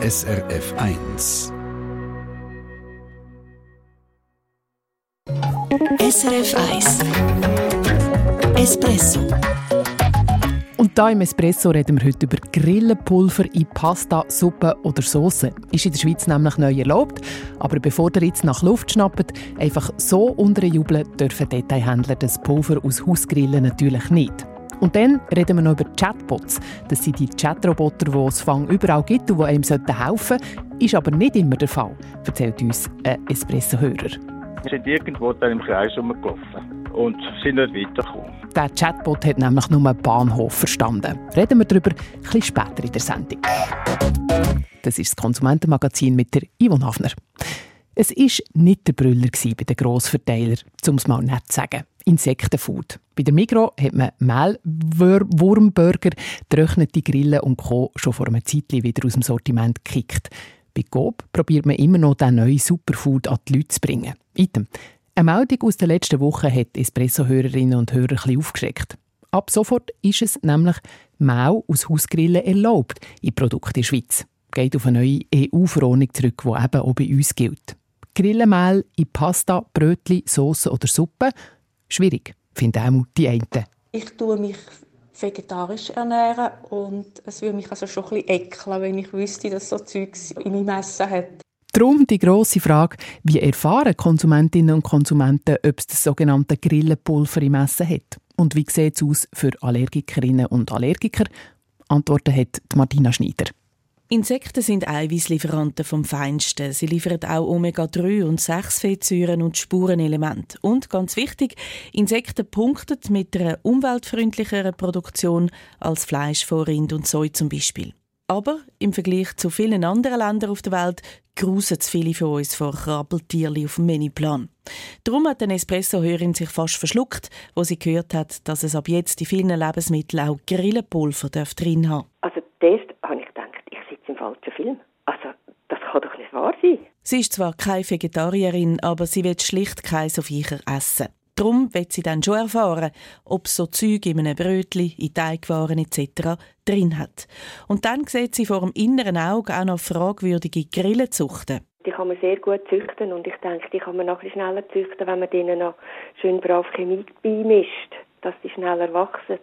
SRF 1. SRF 1 Espresso und da im Espresso reden wir heute über Grillenpulver in Pasta, Suppe oder Soße. Ist in der Schweiz nämlich neu erlaubt. Aber bevor ihr jetzt nach Luft schnappt, einfach so unterjubeln dürfen Detailhändler das Pulver aus Hausgrillen natürlich nicht. Und dann reden wir noch über Chatbots. Das sind die Chatroboter, die es Fang überall gibt und die einem helfen sollten. Ist aber nicht immer der Fall, erzählt uns ein Espresso-Hörer. Wir sind irgendwo dann im Kreis rumgelaufen und sind nicht weitergekommen. Der Chatbot hat nämlich nur Bahnhof verstanden. Reden wir darüber etwas später in der Sendung. Das ist das Konsumentenmagazin mit der Yvonne Hafner. Es war nicht der Brüller bei den Grossverteilern, um es mal nett zu sagen. Insektenfood. Bei der Migro hat man Mehl, Wurmburger, getrocknete Grillen und Co. schon vor einem Zeitchen wieder aus dem Sortiment gekickt. Bei Coop probiert man immer noch, diesen neuen Superfood an die Leute zu bringen. Item. Eine Meldung aus der letzten Woche hat Espresso-Hörerinnen und Hörer ein bisschen aufgeschreckt. Ab sofort ist es nämlich Mehl aus Hausgrillen erlaubt in Produkten der Schweiz. Geht auf eine neue EU-Verordnung zurück, die eben auch bei uns gilt. Grillenmehl in Pasta, Brötchen, Soße oder Suppe? Schwierig, finden auch die einen. Ich tue mich vegetarisch ernähren und es würde mich also schon ein bisschen ekeln, wenn ich wüsste, dass so Zeugs in meinem Essen hat. Darum die grosse Frage, wie erfahren Konsumentinnen und Konsumenten, ob es das sogenannte Grillenpulver im Essen hat? Und wie sieht es aus für Allergikerinnen und Allergiker? Antworten hat Martina Schneider. Insekten sind Eiweißlieferanten vom Feinsten. Sie liefern auch Omega-3 und 6-Fettsäuren und Spurenelemente. Und ganz wichtig, Insekten punkten mit einer umweltfreundlicheren Produktion als Fleisch von Rind und Soja zum Beispiel. Aber im Vergleich zu vielen anderen Ländern auf der Welt grusen viele von uns vor Krabbeltierli auf dem Menüplan. Darum hat eine Espresso-Hörerin sich fast verschluckt, wo sie gehört hat, dass es ab jetzt in vielen Lebensmitteln auch Grillenpulver drin haben Also das habe ich gedacht, ich sitze im falschen Film. Also das kann doch nicht wahr sein. Sie ist zwar keine Vegetarierin, aber sie will schlicht kein auf essen. Darum will sie dann schon erfahren, ob so Zeug in einem Brötchen, in Teigwaren etc. drin hat. Und dann sieht sie vor dem inneren Auge auch noch fragwürdige Grillen züchten. Die kann man sehr gut züchten und ich denke, die kann man noch ein schneller züchten, wenn man denen noch schön brav Chemie beimischt, dass die schneller wachsen.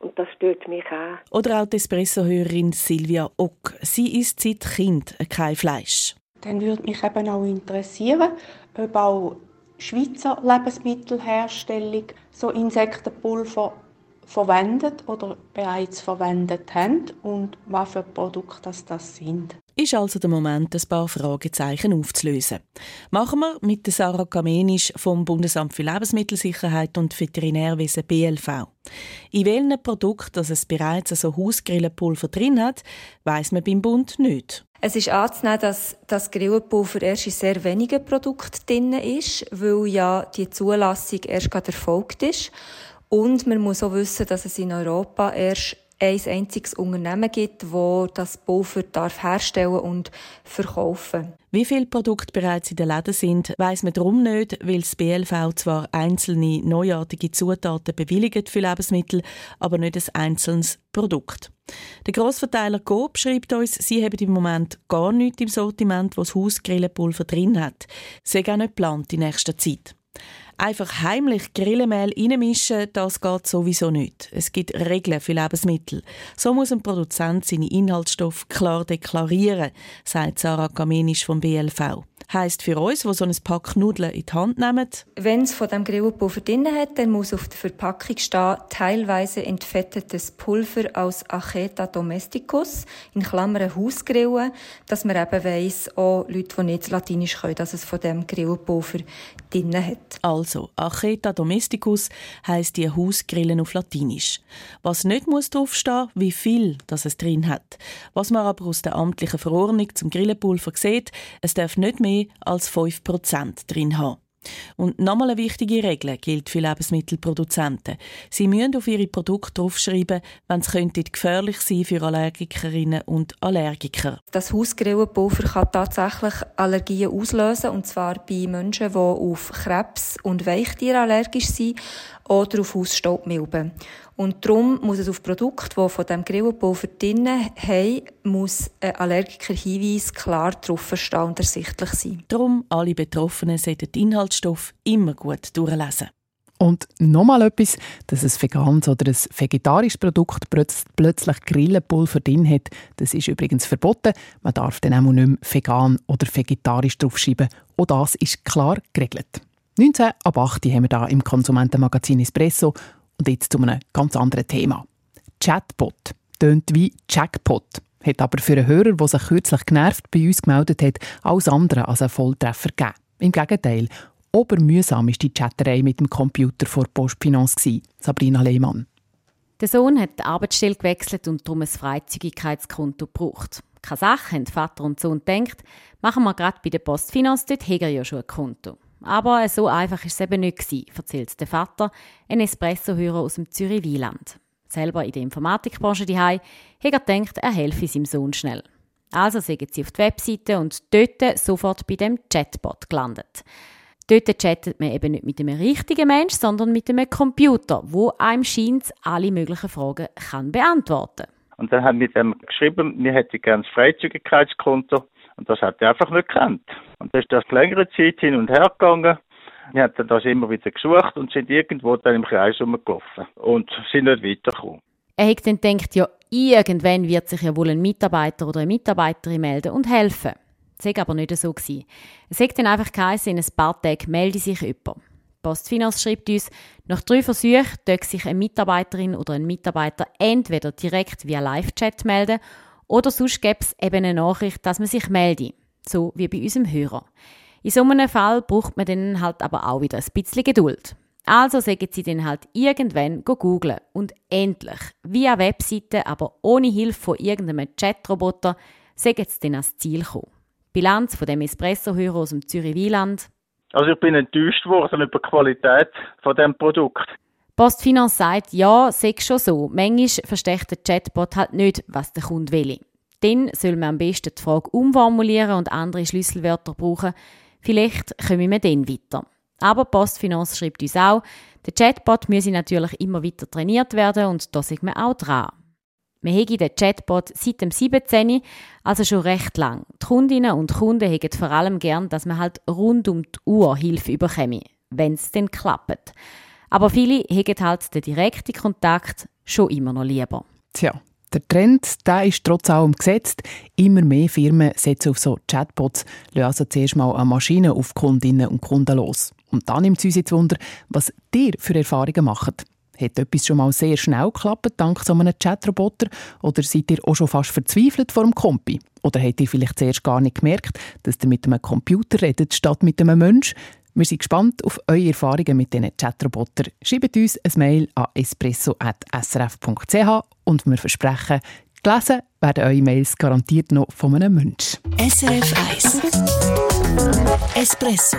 Und das stört mich auch. Oder auch die Espresso-Hörerin Silvia Ock. Sie isst seit Kind kein Fleisch. Dann würde mich eben auch interessieren, ob auch Schweizer Lebensmittelherstellung so Insektenpulver verwendet oder bereits verwendet haben und was für Produkte das sind. Ist also der Moment, ein paar Fragezeichen aufzulösen. Machen wir mit der Sarah Kamenisch vom Bundesamt für Lebensmittelsicherheit und Veterinärwesen BLV. In welchen Produkten es bereits so Hausgrillenpulver drin hat, weiss man beim Bund nicht. Es ist anzunehmen, dass das Grillenpulver erst in sehr wenigen Produkten drin ist, weil ja die Zulassung erst gerade erfolgt ist. Und man muss auch wissen, dass es in Europa erst ein einziges Unternehmen gibt, wo das Pulver herstellen und verkaufen. Wie viele Produkte bereits in den Läden sind, weiß man darum nicht, weil das BLV zwar einzelne neuartige Zutaten bewilligt für Lebensmittel, aber nicht ein einzelnes Produkt. Der Grossverteiler Coop schreibt uns, sie haben im Moment gar nichts im Sortiment, das Hausgrillenpulver drin hat. Sie auch nicht geplant in nächster Zeit. Einfach heimlich Grillenmehl reinmischen, das geht sowieso nicht. Es gibt Regeln für Lebensmittel. So muss ein Produzent seine Inhaltsstoffe klar deklarieren, sagt Sarah Gamenisch vom BLV. Heißt für uns, die so ein Pack Nudeln in die Hand nehmen, wenn es von dem Grillpulver drin hat, dann muss auf der Verpackung stehen, teilweise entfettetes Pulver aus Acheta domesticus, in Klammern Hausgrillen, dass man eben weiss, auch Leute, die nicht Latinisch können, dass es von dem Grillpulver drin hat. Also, Acheta domesticus heisst die Hausgrillen auf Latinisch. Was nicht muss draufstehen, wie viel das es drin hat. Was man aber aus der amtlichen Verordnung zum Grillenpulver sieht, es darf nicht mehr mehr als 5% drin haben. Und nochmal eine wichtige Regel gilt für Lebensmittelproduzenten. Sie müssen auf ihre Produkte draufschreiben, wenn es könnte gefährlich sein für Allergikerinnen und Allergiker. Das Hausgrillenpulver kann tatsächlich Allergien auslösen, und zwar bei Menschen, die auf Krebs und Weichtiere allergisch sind oder auf Hausstaubmilben. Und darum muss es auf Produkte, die von diesem Grillenpulver drin haben, muss ein Allergiker-Hinweis klar drauf stehen und ersichtlich sein. Darum alle Betroffenen sollten den Inhaltsstoff immer gut durchlesen. Und nochmal etwas, dass ein veganes oder ein vegetarisches Produkt plötzlich Grillenpulver drin hat, das ist übrigens verboten. Man darf dann auch nicht mehr vegan oder vegetarisch draufschreiben. Auch das ist klar geregelt. 19 ab 8 haben wir da im Konsumentenmagazin Espresso und jetzt zu einem ganz anderen Thema. Chatbot tönt wie Jackpot, hat aber für einen Hörer, der sich kürzlich genervt bei uns gemeldet hat, alles andere als einen Volltreffer gegeben. Im Gegenteil, Obermühsam war die Chatterei mit dem Computer vor Postfinance. Sabrina Lehmann. Der Sohn hat die Arbeitsstelle gewechselt und darum ein Freizügigkeitskonto gebraucht. Keine Sache, haben Vater und Sohn gedacht, machen wir gerade bei der Postfinance, dort haben er ja schon ein Konto. Aber so einfach war es eben nicht, erzählt der Vater, ein Espresso-Hörer aus dem Zürich-Wieland. Selber in der Informatikbranche daheim, hat er gedacht, er helfe seinem Sohn schnell. Also sind sie auf die Webseite und dort sofort bei dem Chatbot gelandet. Dort chattet man eben nicht mit einem richtigen Mensch, sondern mit einem Computer, wo einem scheint, alle möglichen Fragen kann beantworten Und dann haben wir dem geschrieben, wir hätten gerne ein Freizügigkeitskonto. Und das hat er einfach nicht gekannt. Und dann ist das längere Zeit hin und her gegangen. Wir haben das immer wieder gesucht und sind irgendwo dann im Kreis rumgelaufen und sind nicht weitergekommen. Er hat dann gedacht, ja, irgendwann wird sich ja wohl ein Mitarbeiter oder eine Mitarbeiterin melden und helfen. Das war aber nicht so. Gewesen. Es hat dann einfach geheißen, in ein paar Tagen melde sich jemand. Postfinance schreibt uns, nach drei Versuchen dürfte sich eine Mitarbeiterin oder ein Mitarbeiter entweder direkt via Live-Chat melden oder sonst gäbe es eben eine Nachricht, dass man sich melde. So wie bei unserem Hörer. In so einem Fall braucht man dann halt aber auch wieder ein bisschen Geduld. Also sagen sie dann halt irgendwann googlen und endlich, via Webseite, aber ohne Hilfe von irgendeinem Chatroboter, sagen sie dann ans Ziel kommen. Bilanz von dem Espresso-Hörer aus dem Zürich-Wieland. Also ich bin enttäuscht worden über die Qualität von dem Produkt. Postfinance sagt, ja, sei schon so. Manchmal versteht der Chatbot halt nicht, was der Kunde will. Dann soll man am besten die Frage umformulieren und andere Schlüsselwörter brauchen. Vielleicht kommen wir dann weiter. Aber Postfinance schreibt uns auch, der Chatbot müsse natürlich immer weiter trainiert werden und da sind wir auch dran. Wir haben den Chatbot seit dem 17. also schon recht lang. Die Kundinnen und Kunden haben vor allem gern, dass man halt rund um die Uhr Hilfe überkomme, wenn es denn klappt. Aber viele haben halt den direkten Kontakt schon immer noch lieber. Tja, der Trend der ist trotz allem gesetzt. Immer mehr Firmen setzen auf so Chatbots, lassen also zuerst mal eine Maschine auf Kundinnen und Kunden los. Und dann nimmt es uns jetzt Wunder, was ihr für Erfahrungen macht. Hat etwas schon mal sehr schnell geklappt, dank so einem Chatroboter? Oder seid ihr auch schon fast verzweifelt vor dem Kompi? Oder habt ihr vielleicht zuerst gar nicht gemerkt, dass ihr mit einem Computer redet, statt mit einem Mensch? Wir sind gespannt auf eure Erfahrungen mit diesen Chatrobotern. Schreibt uns ein Mail an espresso.srf.ch und wir versprechen, gelesen werden eure Mails garantiert noch von einem Mensch. SRF 1 Espresso